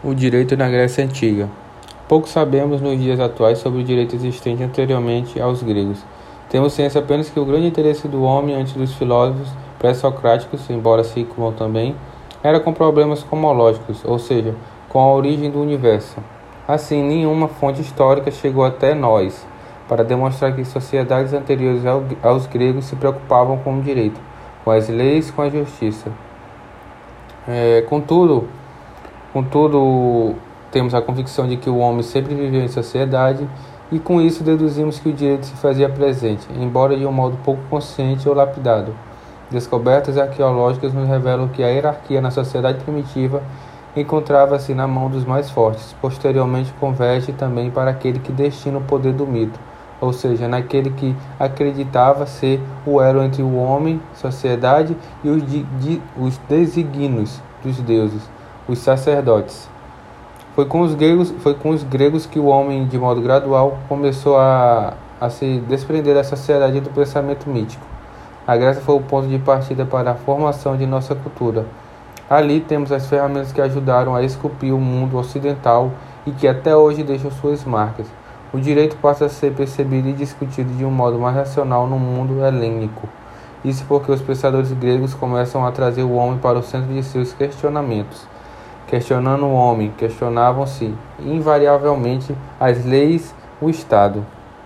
O direito na Grécia Antiga. Pouco sabemos nos dias atuais sobre o direito existente anteriormente aos gregos. Temos ciência apenas que o grande interesse do homem antes dos filósofos pré-socráticos, embora se incluam também, era com problemas cosmológicos, ou seja, com a origem do universo. Assim, nenhuma fonte histórica chegou até nós para demonstrar que sociedades anteriores aos gregos se preocupavam com o direito, com as leis, com a justiça. É, contudo, Contudo, temos a convicção de que o homem sempre viveu em sociedade e com isso deduzimos que o direito se fazia presente, embora de um modo pouco consciente ou lapidado. Descobertas arqueológicas nos revelam que a hierarquia na sociedade primitiva encontrava-se na mão dos mais fortes. Posteriormente, converge também para aquele que destina o poder do mito, ou seja, naquele que acreditava ser o elo entre o homem, sociedade e os, de, os designos dos deuses os sacerdotes. Foi com os gregos, foi com os gregos que o homem, de modo gradual, começou a, a se desprender da sociedade do pensamento mítico. A Grécia foi o ponto de partida para a formação de nossa cultura. Ali temos as ferramentas que ajudaram a esculpir o mundo ocidental e que até hoje deixam suas marcas. O direito passa a ser percebido e discutido de um modo mais racional no mundo helênico. Isso porque os pensadores gregos começam a trazer o homem para o centro de seus questionamentos. Questionando o homem, questionavam-se invariavelmente as leis, o Estado.